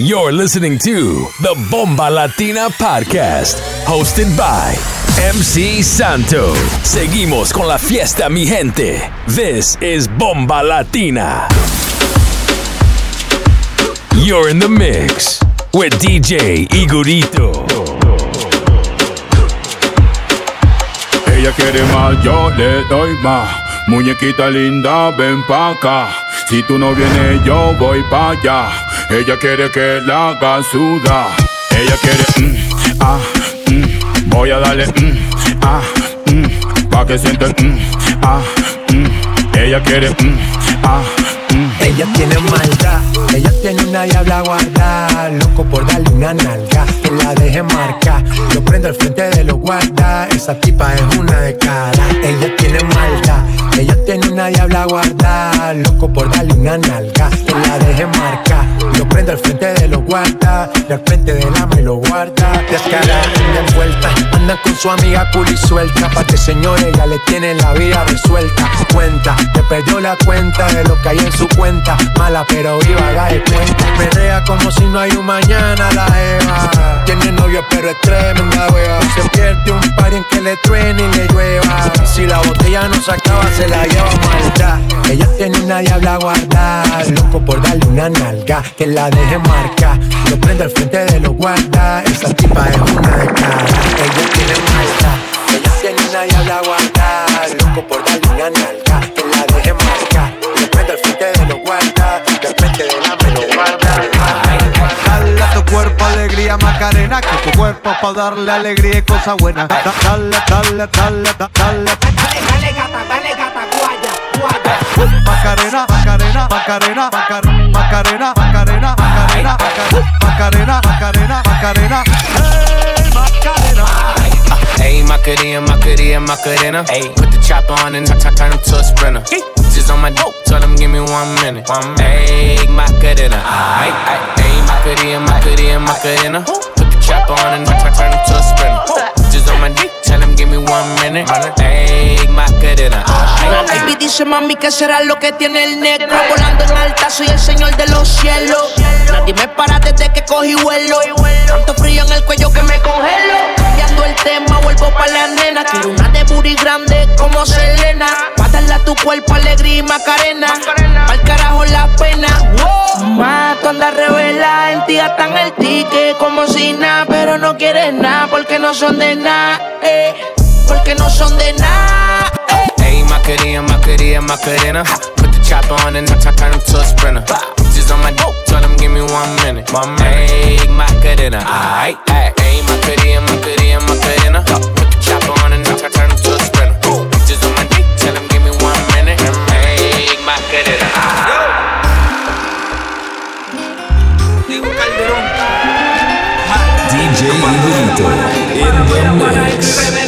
You're listening to the Bomba Latina Podcast, hosted by MC Santo. Seguimos con la fiesta, mi gente. This is Bomba Latina. You're in the mix with DJ Igorito. Ella quiere más, yo le doy más. Muñequita linda, ven pa' acá. Si tú no vienes, yo voy pa' allá. Ella quiere que la haga suda. Ella quiere, mm, ah, mm. Voy a darle, mm, ah, mm. Pa' que sienta, mm, ah, mm. Ella quiere, mm, ah, mm. Ella tiene maldad, ella tiene una diabla guarda, loco por darle una nalga, que la deje marcar. Lo prendo al frente de los guarda, esa tipa es una de cara. Ella tiene maldad, ella tiene una diabla guarda, loco por darle una nalga, que la deje marcar. Lo prendo al frente de los guarda, y al frente de la me lo guarda. Descarada, anda envuelta, anda con su amiga cool suelta, pa' que señores ella le tiene la vida resuelta. Cuenta, te perdió la cuenta de lo que hay en su cuenta. Mala pero viva, haga de cuenta. Perrea como si no hay un mañana la Eva. Tiene novio pero es tremenda wea. Se pierde un par en que le truene y le llueva. Si la botella no se acaba, se la maldad. Ella tiene una diabla guarda. Loco por darle una nalga. Que la deje marcar. Lo prende al frente de los guarda. Esa tipa es una de cara. Ella tiene maldad. Ella tiene una diabla guarda. Loco por darle una nalga. Que la deje marcar. Tu cuerpo alegría Macarena, que tu cuerpo pa' darle alegría y cosas buenas. Da- Dale, dale, dale, da- dale. Dale gata, dale gata, guaya, guaya. Macarena, Macarena, Macarena, Macar- Macarena, Macarena, Macarena, Macar- Macarena, Macarena, Macarena. Hey, Macarena. Ayy, Macarena, Macarena, Macarena. Ayy, put the chopper on and t- turn him to a sprinter. Just on my dope, tell him give me one minute. One Ayy, Macarena. Ayy, ayy, ayy, Macarena, Macarena, Macarena. Put the chopper on and t- turn him to a sprinter. Just on my dick, tell him give me one minute. Ayy, Macarena. Baby dice mami que será lo que tiene el negro Volando en alta, soy el señor de los cielos Nadie me para desde que cogí vuelo Tanto frío en el cuello que me congelo Cambiando el tema, vuelvo pa' la nena Quiero una de booty grande como Selena Tu cuerpo alegría y macarena Pa'l carajo la pena wow. Mato anda revela, en ti gastan el ticket como si nada Pero no quieres nada porque no son de nada eh, Porque no son de nada eh. Ayy, Macarena, Macarena, Macarena. Put the chopper on and t- turn him to a sprinter. Just on my dope, tell him give me one minute. Minute. Ayy, Macarena. Ayy, ayy, ayy, Macarena, Macarena, Macarena. DJ Lito in the mix.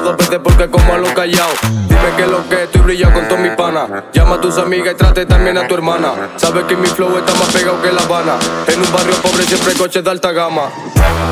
Dos veces porque como a lo callado. Dime que lo que estoy brillado con todo mi pana. Llama a tus amigas y trate también a tu hermana. Sabes que mi flow está más pegado que La Habana. En un barrio pobre siempre hay coches de alta gama.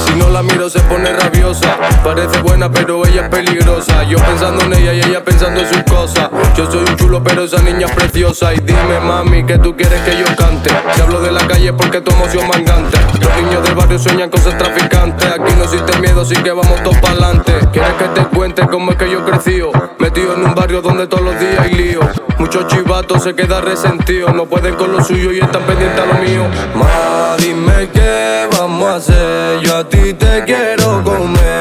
Si no la miro se pone rabiosa. Parece buena, pero ella es peligrosa. Yo pensando en ella y ella pensando en sus cosas. Yo soy un chulo, pero esa niña es preciosa. Y dime, mami, que tú quieres que yo cante. Si hablo de la calle porque tu emoción mangante. Los niños del barrio sueñan con ser traficantes. Aquí no existe miedo, así que vamos todos para adelante. ¿Quieres que te cuente cómo es que yo crecí? Metido en un barrio donde todos los días hay lío. Muchos chivatos se quedan resentidos. No pueden con lo suyo y están pendientes a lo mío. Ma, dime qué vamos a hacer. Yo a ti te quiero comer.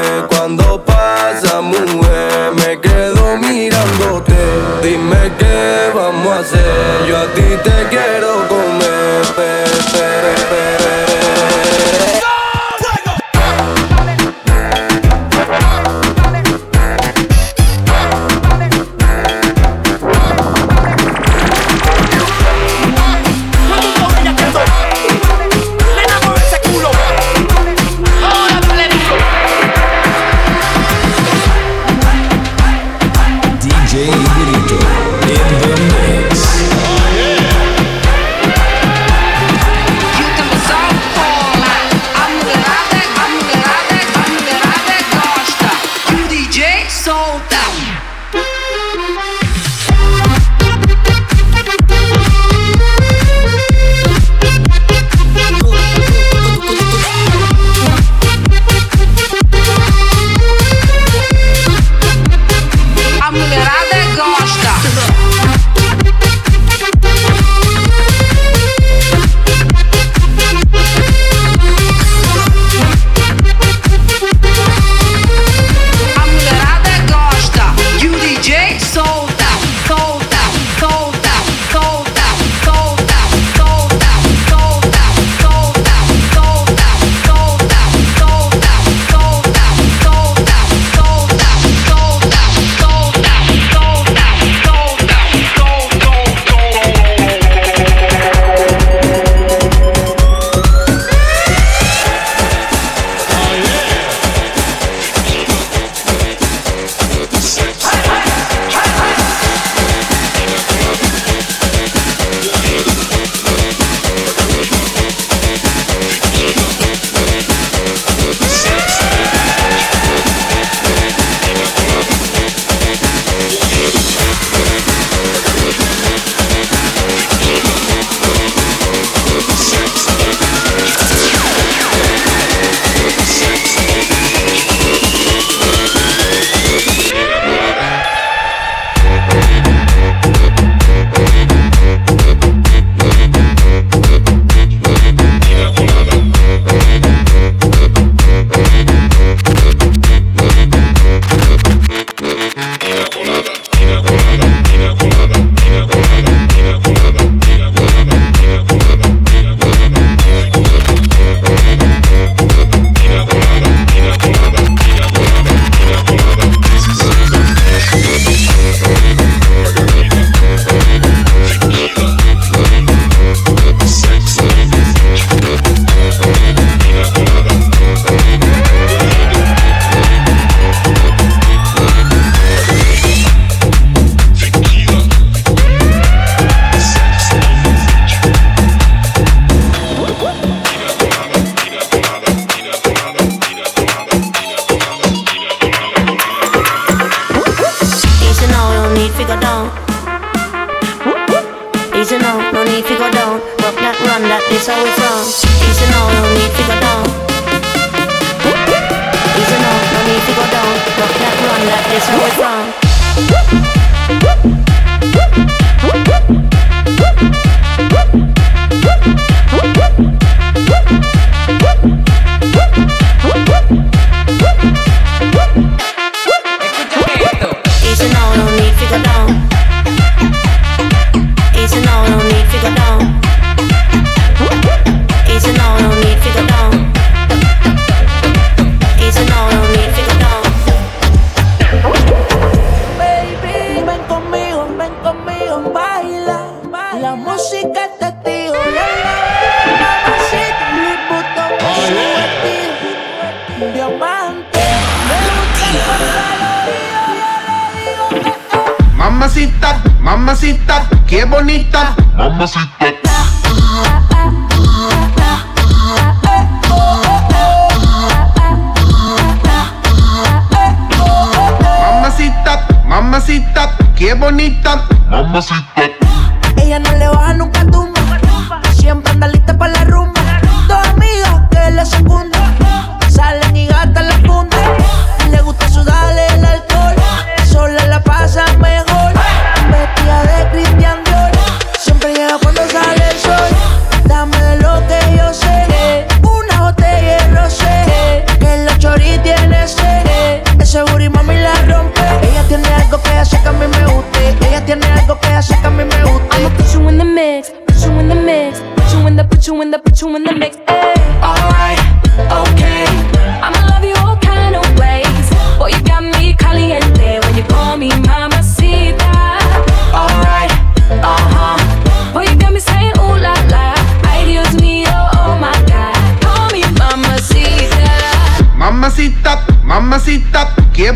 Let's go.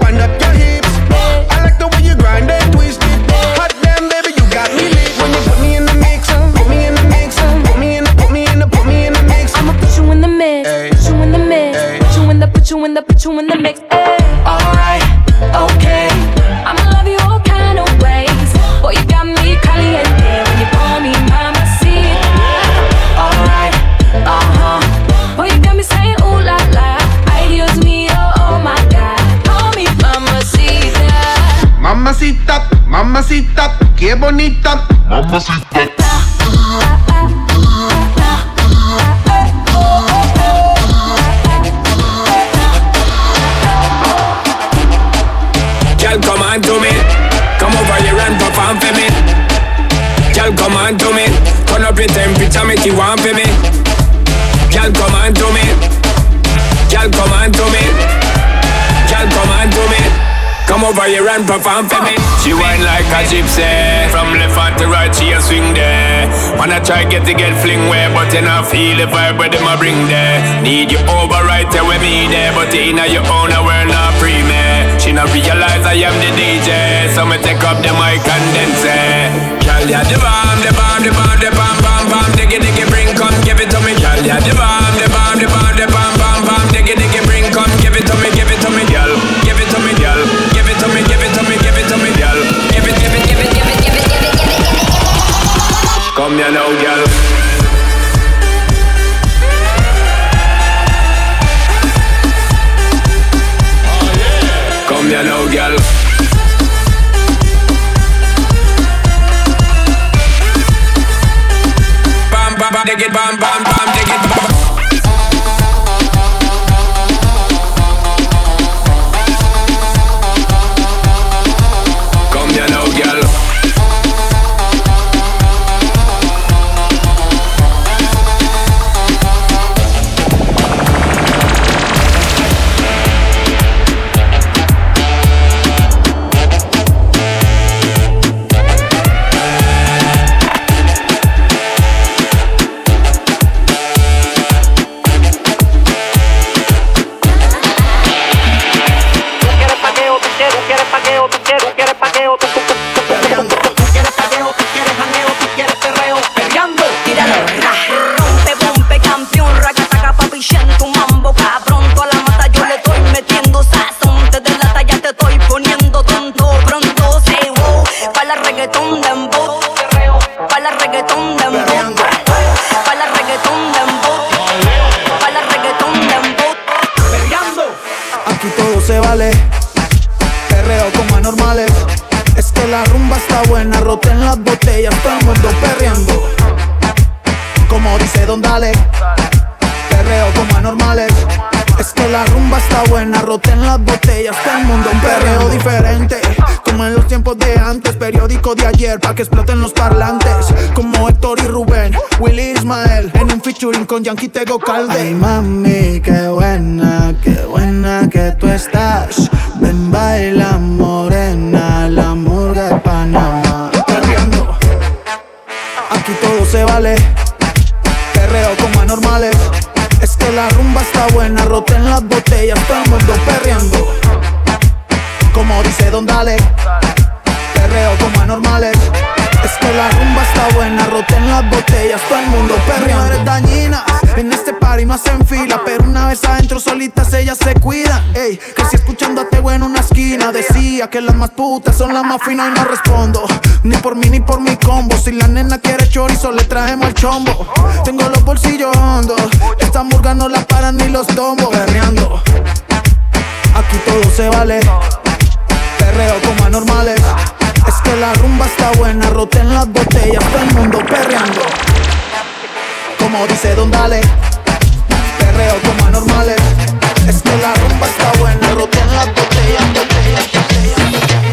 wind up your hips. I like the way you grind and twist it. Hot damn, baby, you got me lit when you put me in the mix. uh, Put me in the mix. uh, Put me in the, put me in the, put me in the mix. I'ma put you in the mix, put you in the mix, put you in the, put you in the, put you in the mix. Mamacita, mamacita, qué bonita. Girl, come on to me. Come over here and perform for me. Girl, come on to me. Turn up your temperature, make you want for me. Girl, come on to me. Girl, come on to me. Girl, come on to me. Come over here and perform for me. She whine like a gypsy. From left hand to right, she a swing there. Wanna try get to get fling where, but you not feel the vibe where them a bring there. Need you over right there with me there, but you inna your own a world not free me. She not realize I am the DJ, so me take up the mic and then say, Girl, yeah, the bomb, the bomb, the bomb, the bomb, bomb, bomb, diggy, diggy, bring, come give it to me. Girl, yeah, the bomb, the bomb, the bomb, the bomb, bomb, bomb, diggy, diggy, bring, come give it to me, give it to me, Es que la rumba está buena, roten las botellas, todo el mundo perreando. Como dice Don Dale, perreo como anormales. Es que la rumba está buena, roten las botellas, todo el mundo perreando eres dañina, en este party no hacen fila Pero una vez adentro solitas ellas se cuidan Ey, casi escuchando a Tego en una esquina. Decía que las más putas son las más finas y no respondo. Ni por mí ni por mi combo. Si la nena quiere chorizo le traemos el chombo. Tengo los bolsillos hondos Esta murga no la paran ni los tombos. Perreando. Aquí todo se vale. Perreo como anormales que la rumba está buena, roten las botellas, todo el mundo perreando. Como dice Don Dale, perreo como anormales. Es que la rumba está buena, roten las botellas, botellas. botellas.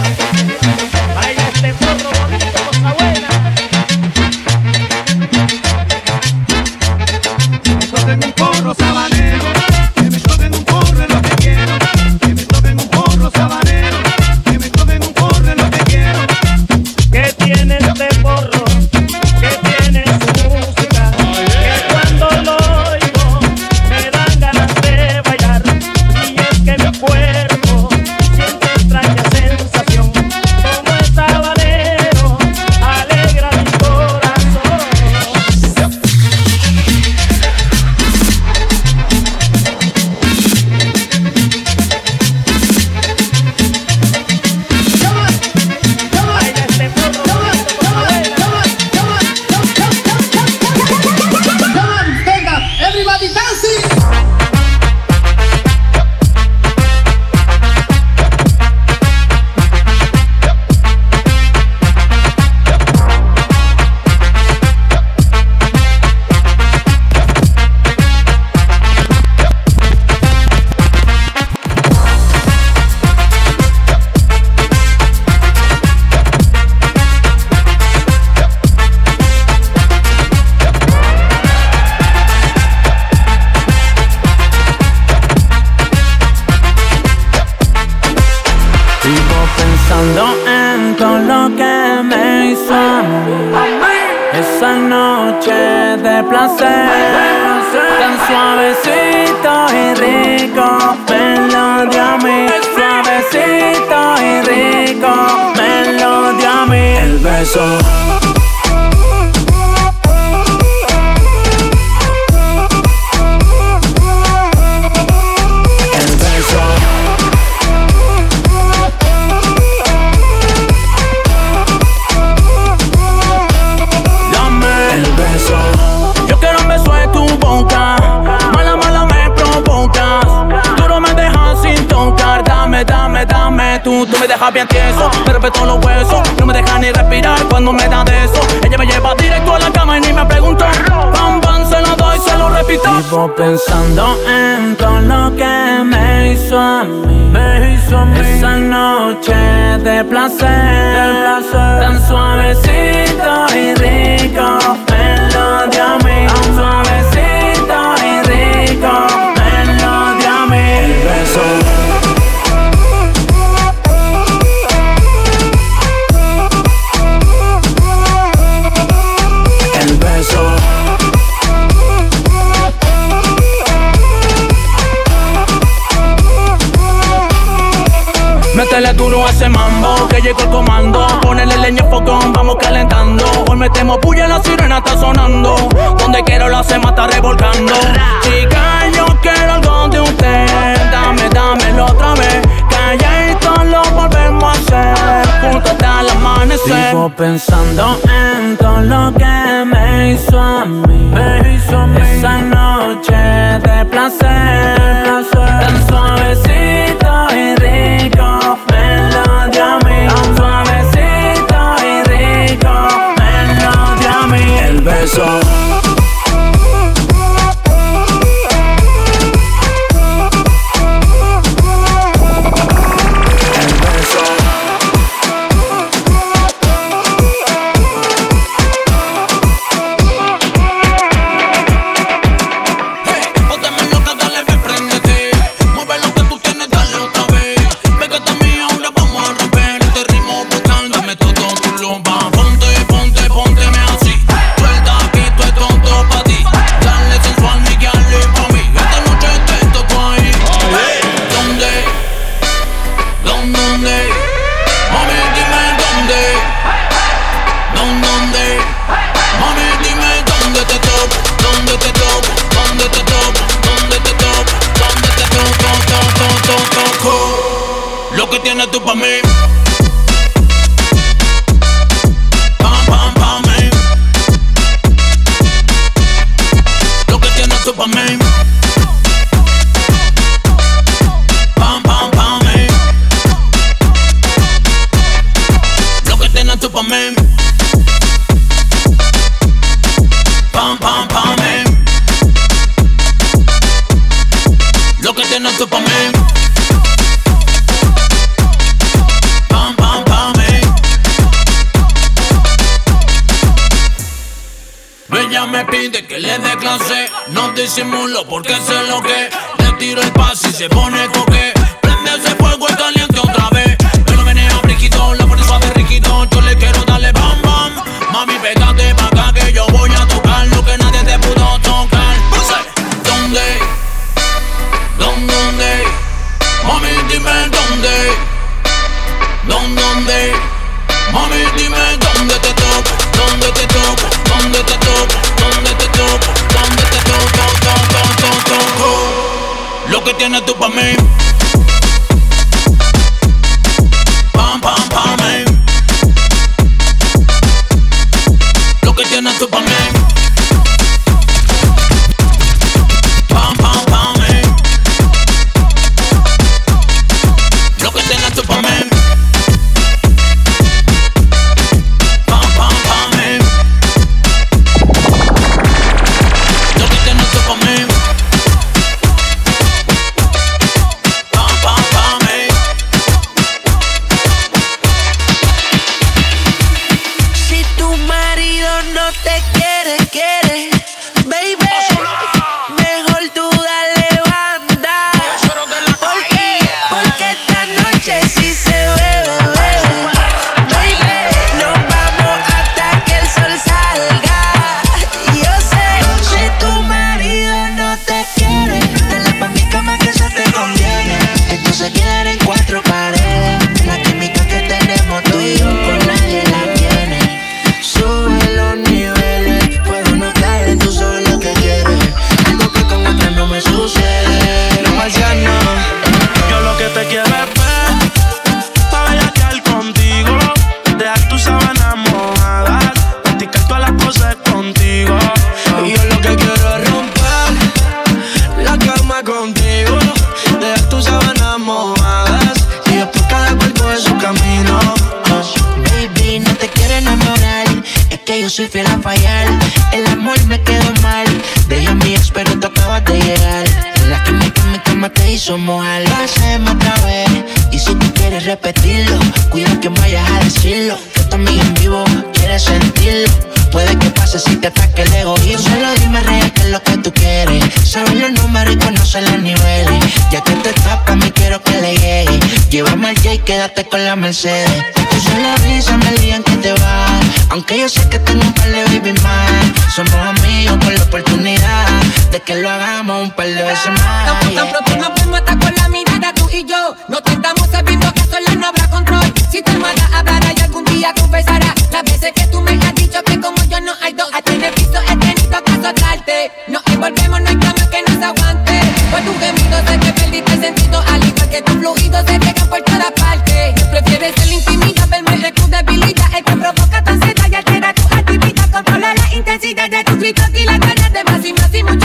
Sigo pensando en todo lo que me hizo a mí. Me hizo. Esa noche de placer. Tan suavecito y rico me lo. Tan suavecito y rico me lo. El beso. disimulo porque sé lo que. Le tiro el pase y se pone somos algo. Hacemos otra vez. Y si tú quieres repetirlo, cuida que vayas a decirlo. Yo también vivo, quieres sentirlo puede que pase si te ataque el egoísmo. Solo dime real que es lo que tú quieres. Sabes los números y conoces los niveles. Ya que te tapa, me quiero que le llegue. Llévame al J y quédate con la Mercedes. Tú sola risa me digan que te va. Aunque yo sé que tengo un par de baby más. Somos amigos con la oportunidad de que lo hagamos un par de veces más. Tan, tan pronto nos vemos hasta con la mirada tú y yo. No te estamos sabiendo que sola no habrá control. Si tu hermana hablará y algún día confesará las veces que tú me has dicho que como yo no hay dos. A tener piso he tenido que azotarte. Nos envolvemos, no hay cama que nos aguante. Por tu gemido sé que perdiste el sentido. Al igual que tus fluidos se pegan por todas partes. Prefieres el intimidad, verme de tu debilidad. El que provoca tu ansiedad y altera tu actividad. Controla la intensidad de tus gritos y las ganas de más y más y mucho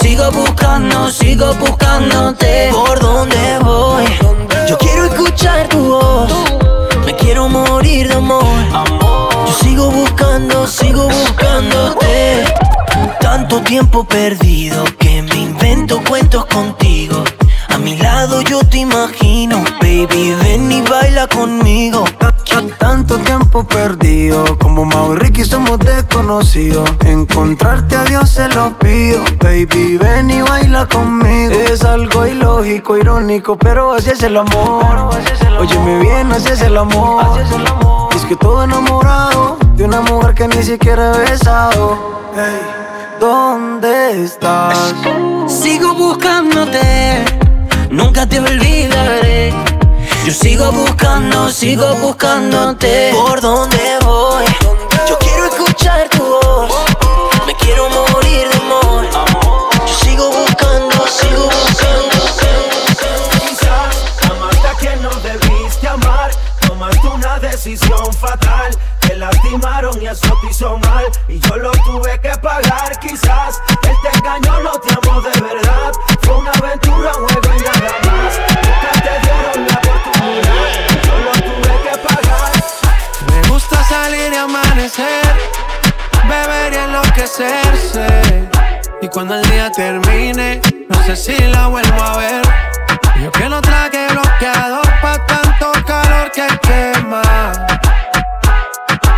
Sigo buscando, sigo buscándote. ¿Por dónde voy? Yo quiero escuchar tu voz. Me quiero morir de amor. Yo sigo buscando, sigo buscándote. Tanto tiempo perdido que me invento cuentos contigo. Mi lado yo te imagino, baby, ven y baila conmigo. Tanto tiempo perdido, como Mau y Ricky somos desconocidos. Encontrarte a Dios se lo pido, baby, ven y baila conmigo. Es algo ilógico, irónico, pero así es el amor. Óyeme bien, así es el amor. Es que todo enamorado de una mujer que ni siquiera he besado. Ey, ¿dónde estás? Sigo buscándote, nunca te olvidaré. Yo sigo buscando, sigo buscándote. ¿Por dónde voy? Yo quiero escuchar tu voz. Me quiero morir de amor. Yo sigo buscando, sigo. Quizás amaste a quien no debiste amar. Tomaste una decisión fatal. Lastimaron y eso te hizo mal. Y yo lo tuve que pagar. Quizás él te engañó, no te amó de verdad. Fue una aventura, un juego y más. Nunca te dieron la oportunidad. Yo lo tuve que pagar. Me gusta salir y amanecer, beber y enloquecerse. Y cuando el día termine, no sé si la vuelvo a ver. Yo que no traje bloqueador pa' tanto calor que quema.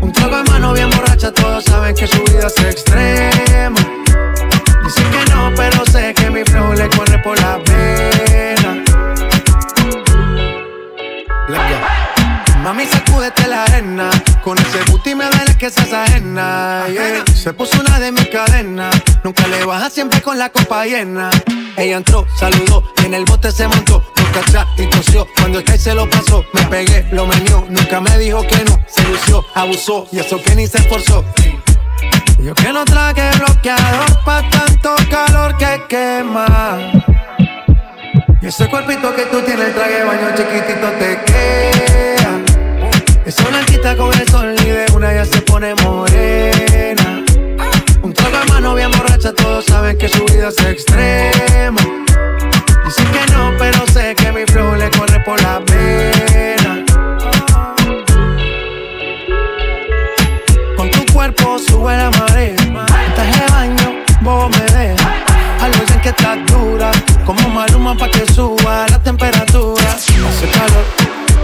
Un trago en mano bien borracha, todos saben que su vida es extrema. Dice que no, pero sé que mi flow le corre por la pena. Mami, sacúdete la arena. Con ese booty me duele que seas ajena. yeah. Se puso una de mis cadenas. Nunca le baja siempre con la copa llena. Ella entró, saludó y en el bote se montó. Vuelta atrás y tosió. Cuando el se lo pasó, me pegué, lo menió. Nunca me dijo que no, se lució, abusó y eso que ni se esforzó. Yo que no traje bloqueador pa' tanto calor que quema. Y ese cuerpito que tú tienes, el traje baño chiquitito te queda. Esa blanquita con el sol y de una ya se pone morena. Un trago de mano bien borracha, todos saben que su vida es extrema. Dicen que no, pero sé que mi flow le corre por la pena. Con tu cuerpo sube la marea. Estás de baño, vos me dejas. Algo dicen que estás dura, como maluma pa' que suba la temperatura. Hace calor,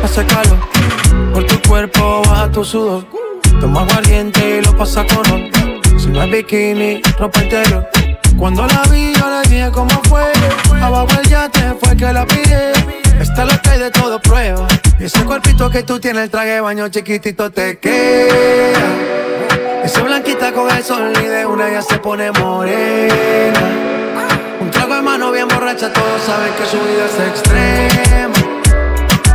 hace calor. Por tu cuerpo baja tu sudor. Toma aguardiente y lo pasa con oro. Si no es bikini, ropa interior. Cuando la vi, yo le dije cómo fue. Abajo el yate fue que la pide. Esta lo hay de todo prueba. Ese cuerpito que tú tienes, el traje baño chiquitito te queda. Esa blanquita con el sol y de una ya se pone morena. Un trago de mano bien borracha, todos saben que su vida es extrema.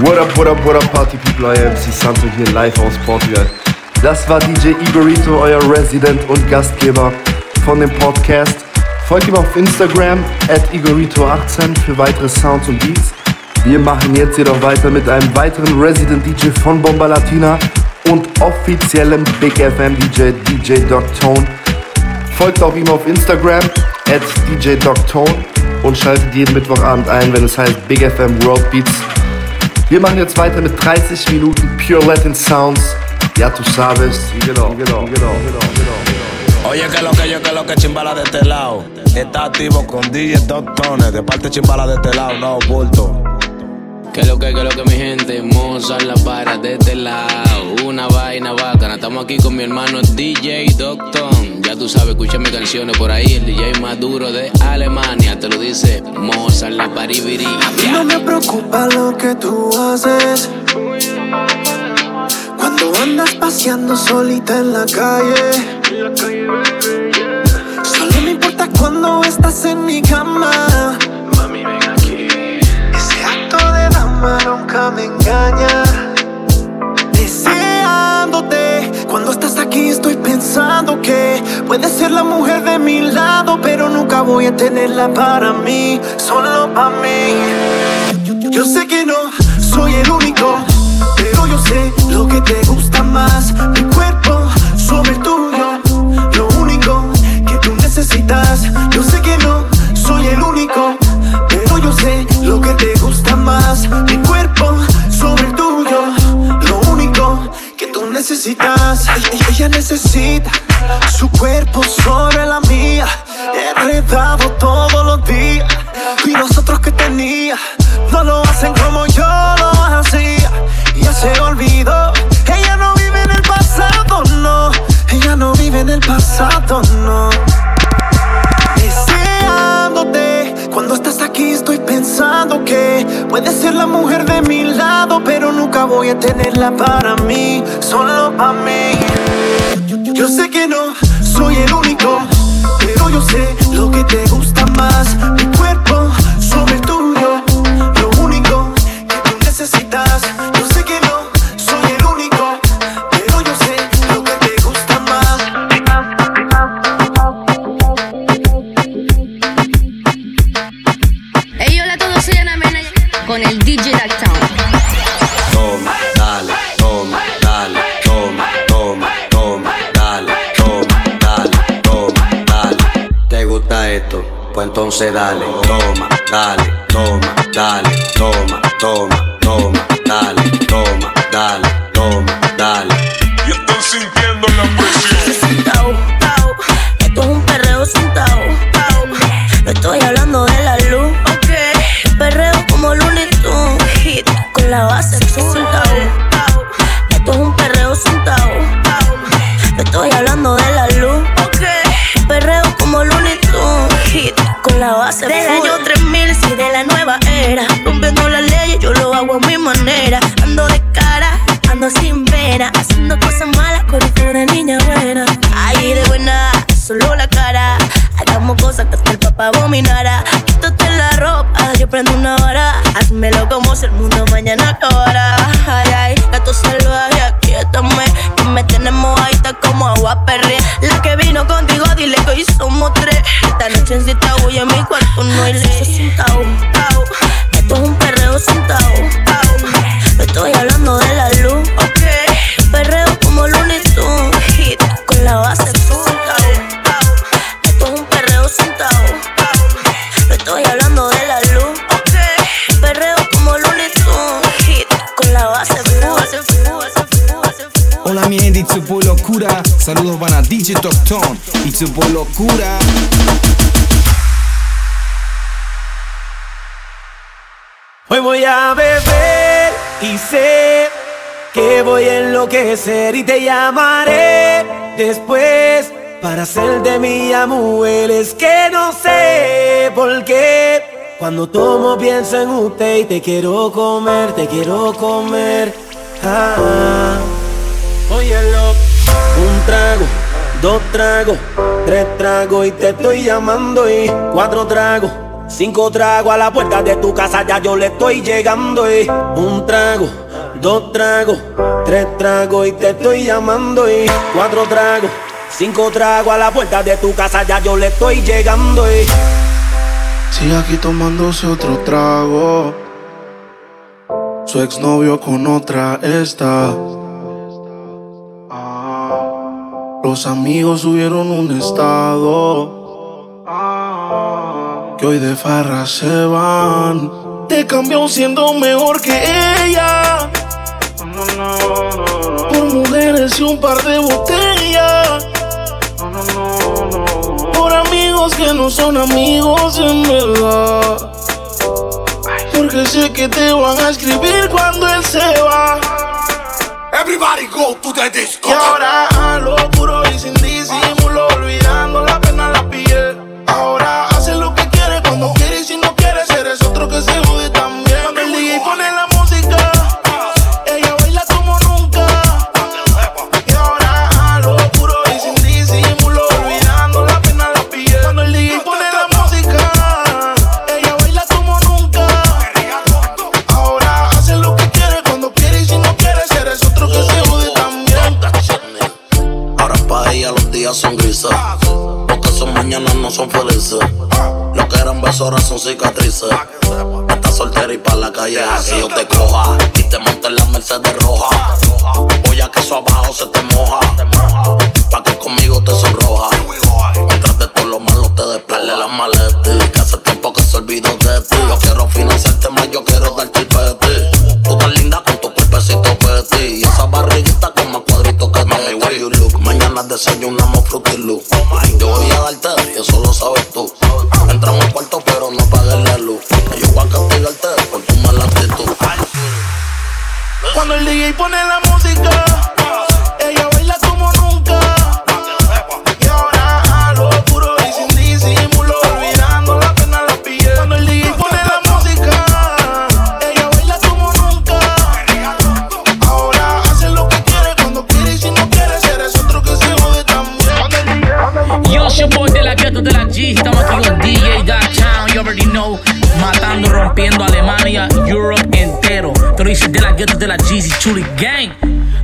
What up, what up, what up, Party People, euer MC Santo hier live aus Portugal. Das war DJ Igorito, euer Resident und Gastgeber von dem Podcast. Folgt ihm auf Instagram, at Igorito18 für weitere Sounds und Beats. Wir machen jetzt jedoch weiter mit einem weiteren Resident DJ von Bomba Latina und offiziellem Big FM DJ, DJ Doc Tone. Folgt auch ihm auf Instagram, at DJ Doc Tone und schaltet jeden Mittwochabend ein, wenn es heißt Big FM World Beats. Wir machen jetzt weiter mit 30 Minuten Pure Latin Sounds. Ya tú sabes. Genau, genau, genau. Oye, que lo que yo, que lo que chimbala de este lado. Está activo con DJ Doc Tone. De parte chimbala de este lado, no, bulto. Que lo que, que lo que mi gente, Mozart la para de este lado. Una vaina bacana. Estamos aquí con mi hermano DJ Docton. Ya tú sabes, escucha mis canciones por ahí. El DJ más duro de Alemania. Te lo dice Mozart la paribiri. No me preocupa lo que tú haces. Cuando andas paseando solita en la calle. Solo me importa cuando estás en mi cama. Dama nunca me engaña. Deseándote. Cuando estás aquí estoy pensando que puedes ser la mujer de mi lado, pero nunca voy a tenerla para mí, solo para mí. Yo sé que no soy el único, pero yo sé lo que te gusta más. Mi cuerpo sobre el tuyo, lo único que tú necesitas. Yo sé que no soy el único, pero yo sé lo que te gusta Mi cuerpo sobre el tuyo, lo único que tú necesitas. Ella, ella necesita su cuerpo sobre la mía, enredado la mujer de mi lado, pero nunca voy a tenerla para mí, solo para mí. Yo sé que no soy el único, pero yo sé lo que te gusta más. Entonces dale, toma, dale, toma, dale, toma, toma, toma, dale, toma, dale, toma, dale. la base Locura. Hoy voy a beber y sé que voy a enloquecer y te llamaré después para hacer de mi amor. Es que no sé por qué cuando tomo pienso en usted y te quiero comer, te quiero comer. Ah, óyelo. Un trago, dos tragos, tres tragos y te estoy llamando y cuatro tragos. Cinco tragos a la puerta de tu casa, ya yo le estoy llegando y un trago, dos tragos, tres tragos y te estoy llamando y cuatro tragos, cinco tragos a la puerta de tu casa, ya yo le estoy llegando y Sigue aquí tomándose otro trago. Su exnovio con otra está. Los amigos subieron un estado. Que hoy de farra se van. Te cambió siendo mejor que ella. Por mujeres y un par de botellas. Por amigos que no son amigos en verdad. Porque sé que te van a escribir cuando él se va. Everybody go to the disco. Y ahora a lo puro y sin disimulo, olvidando la pena en la piel. Ahora hace lo que quiere cuando quiere y si no quieres eres otro que se Chuli Gang.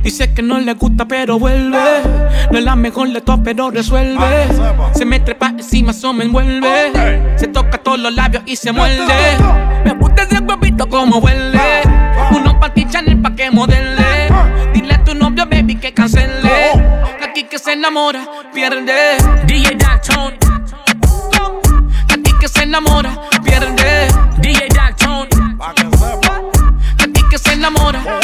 Dice que no le gusta pero vuelve. No es la mejor de todas pero resuelve. Se me trepa encima, eso me envuelve. Se toca todos los labios y se muerde. Me gusta ese huevito como huele. Uno pa' ti Chanel pa' que modele. Dile a tu novio baby que cancele. Que aquí que se enamora pierde. DJ. Que aquí que se enamora pierde. DJ. Que aquí que se enamora ella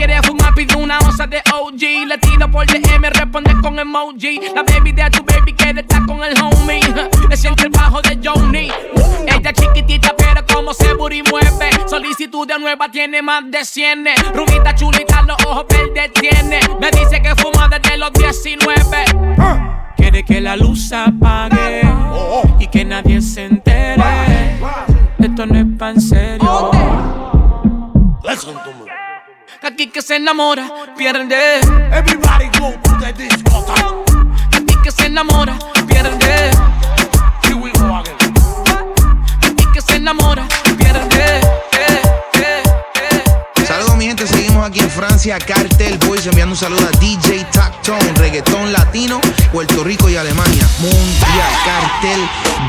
quiere fumar, pide una onza de OG Le tiro por DM, responde con emoji. La baby de tu baby quiere estar con el homie. Le siente el bajo de Johnny. Ella chiquitita pero como se booty mueve. Solicitud de nueva tiene más de 100 Rubita chulita, los ojos verdes tiene. Me dice que fuma desde los 19 Quiere que la luz se apague Y que nadie se entere. Esto no es pa' en aquí que se enamora pierde. Everybody go to the discotheque. Aquí que se enamora pierde. Here we aquí que se enamora pierde. Eh, mi gente, seguimos aquí en Francia, Cartel Boys enviando un saludo a DJ Tac Tactone, reggaetón latino, Puerto Rico y Alemania, mundial, Cartel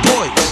Boys.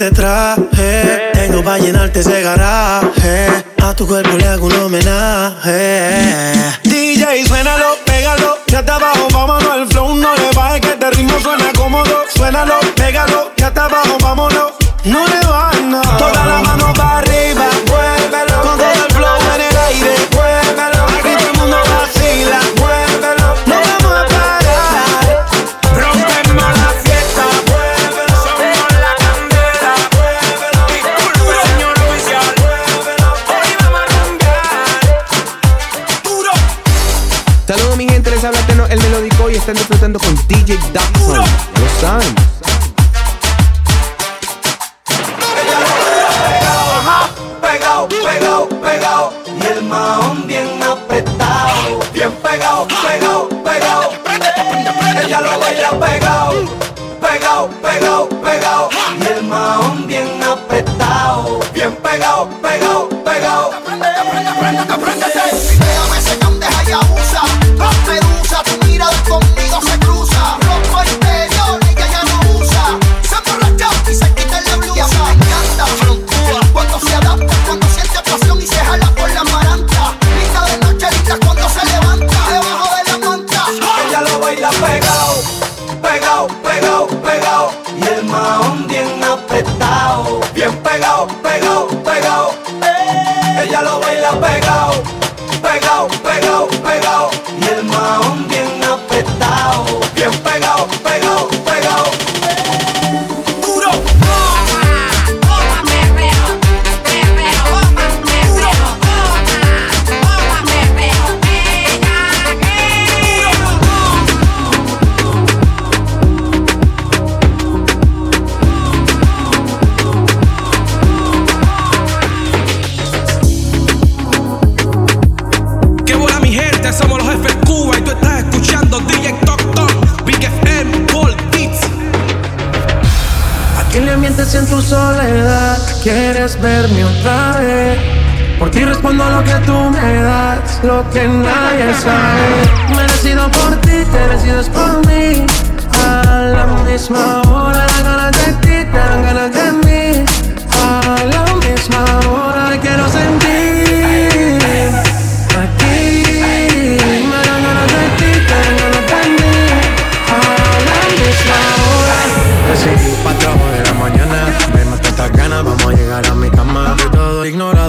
te traje. Tengo para llenarte ese garaje. A tu cuerpo le hago un homenaje. DJ, suénalo, pégalo. Ya está abajo, vámonos al flow. No le bajes que este ritmo suena cómodo. Suénalo, pégalo. quieres verme otra vez. Por ti respondo a lo que tú me das, lo que nadie sabe. Merecido por ti, te merecidas por mí. A la misma hora, las ganas de ti te dan ganas de mí. A la misma hora.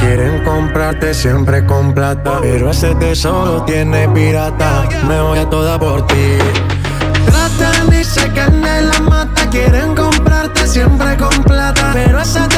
Quieren comprarte siempre con plata. Pero ese tesoro tiene pirata. Me voy a toda por ti. Tratan y se en la mata. Quieren comprarte siempre con plata. Pero ese tesoro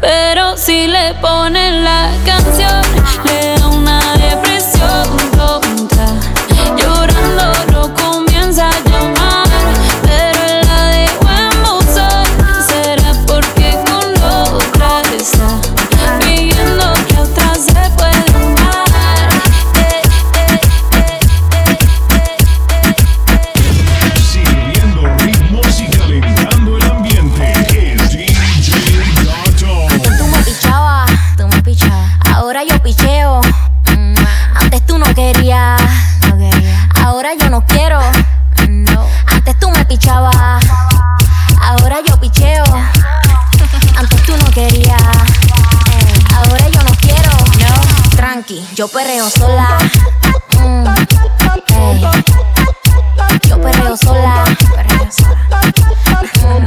Pero si le ponen la canción, le da una yo perreo sola. Mm, ey. Yo perreo sola. Perreo sola. Mm,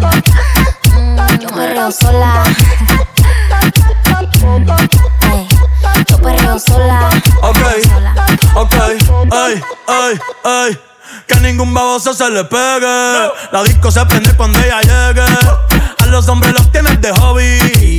mm, yo perreo sola. Ey, Yo perreo sola. Ok, ok, ay, ay, ay. Que ningún baboso se le pegue. La disco se prende cuando ella llegue. A los hombres los tienes de hobby.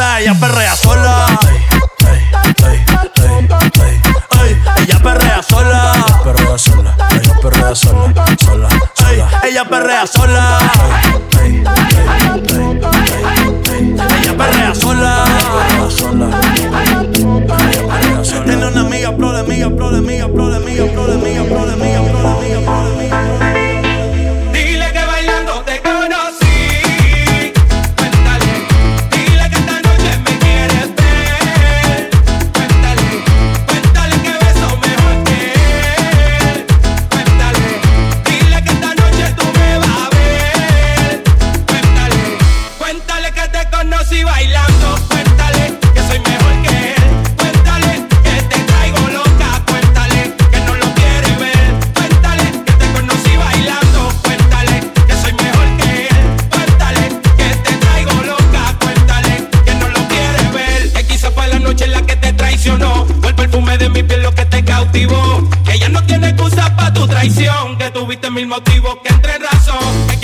Solita. Ella perrea sola. Ey, ella perrea sola. Perrea sola. Ella perrea sola. Sola. Ey, ella perrea sola. Ella perrea sola. Tiene una amiga, problemilla, problemilla, problemilla, problemilla, problemilla, Que ella no tiene excusa para tu traición. Que tuviste mil motivos que entre razón.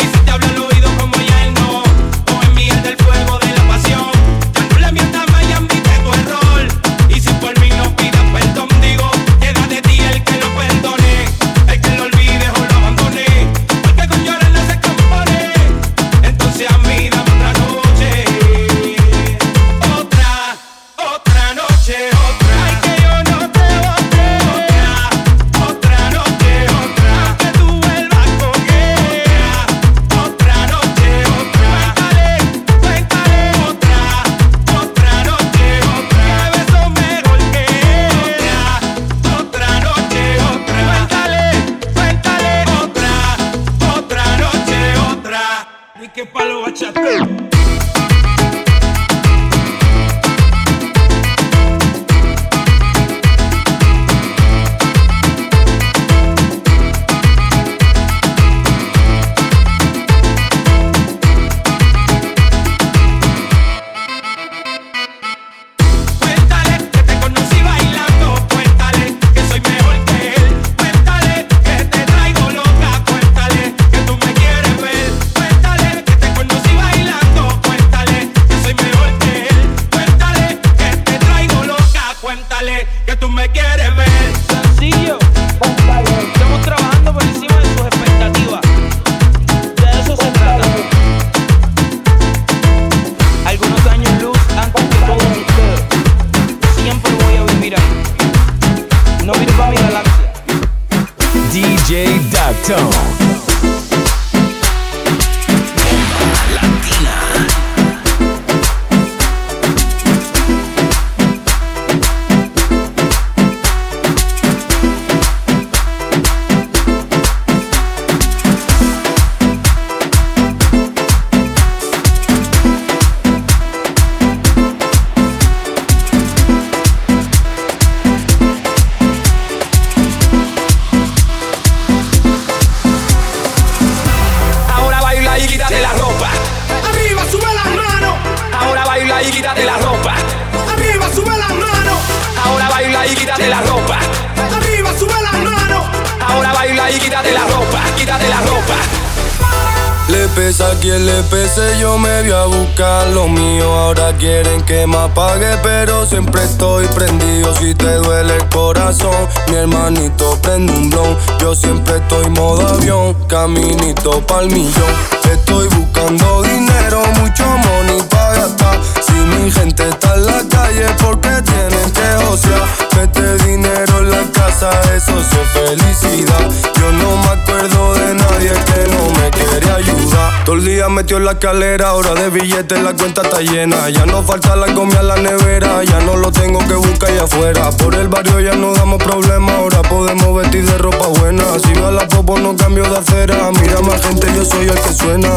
Si te duele el corazón, mi hermanito prende un blon. Yo siempre estoy modo avión, caminito pa'l millón. Estoy buscando dinero, mucho money pa' gastar. Mi gente está en la calle, porque tienen que josear. Mete dinero en la casa, eso es felicidad. Yo no me acuerdo de nadie que no me quiere ayudar. Todo el día metió en la escalera, ahora de billetes la cuenta está llena. Ya no falta la comida en la nevera, ya no lo tengo que buscar allá afuera. Por el barrio ya no damos problemas, ahora podemos vestir de ropa buena. Si va la popo no cambio de acera, mira más gente, yo soy el que suena.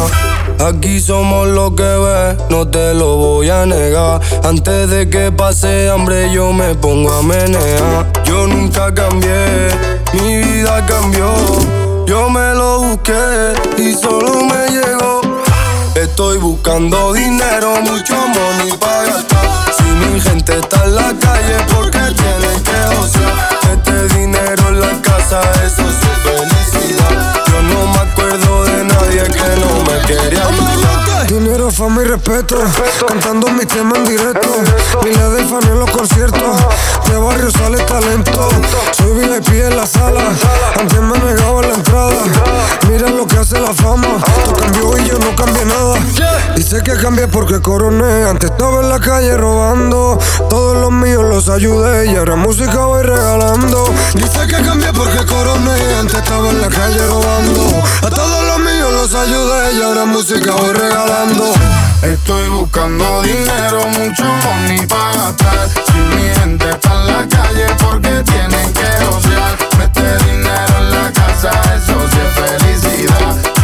Aquí somos lo que ves, no te lo voy a negar. Antes de que pase hambre yo me pongo a menear. Yo nunca cambié, mi vida cambió. Yo me lo busqué y solo me llegó. Estoy buscando dinero, mucho money para gastar. Si mi gente está en la calle, porque tienen que josear. Este dinero en la casa, eso es felicidad. Yo no me acuerdo de nadie que no me quería ayudar. Dinero, fama y respeto. Cantando mi tema en directo. Miles de fans en los conciertos. De barrio sale talento. Soy VIP en la sala. Antes me negaba la entrada. Mira lo que hace la fama. Tú cambió y yo no cambié nada. Dice que cambié porque coroné. Antes estaba en la calle robando. Todos los míos los ayudé. Y ahora música voy regalando. Dice que cambié porque coroné. Antes estaba en la calle robando. A todos los míos los ayudé. Y ahora música voy regalando. Estoy buscando dinero, mucho money para gastar. Si mi gente está en la calle, porque tienen que josear. Mete dinero en la casa, eso sí es felicidad.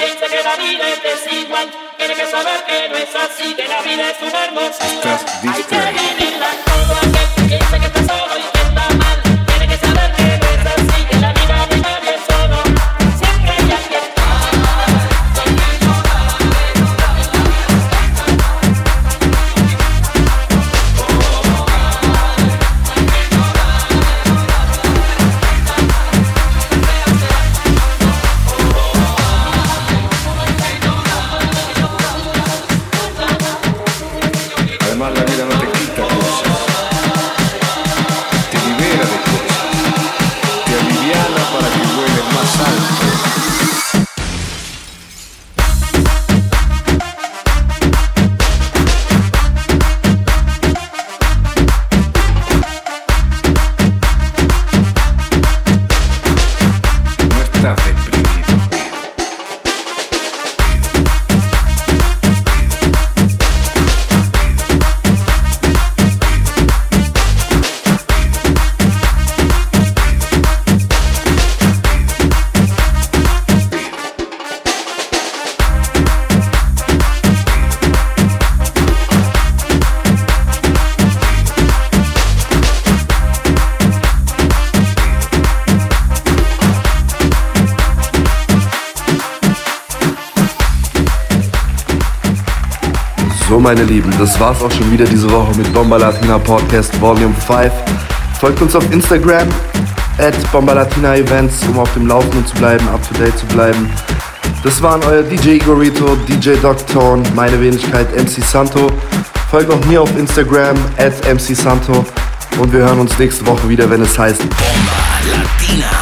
siente que la vida es desigual. Tiene que saber que no es así, que la vida es un hermoso. Estás distraído. Meine Lieben, das war's auch schon wieder diese Woche mit Bomba Latina Podcast Volume 5. Folgt uns auf Instagram at Bomba Latina Events, um auf dem Laufenden zu bleiben, up to date zu bleiben. Das waren euer DJ Igorito, DJ Dogtone, meine Wenigkeit MC Santo. Folgt auch mir auf Instagram at MC Santo und wir hören uns nächste Woche wieder, wenn es heißt Bomba Latina.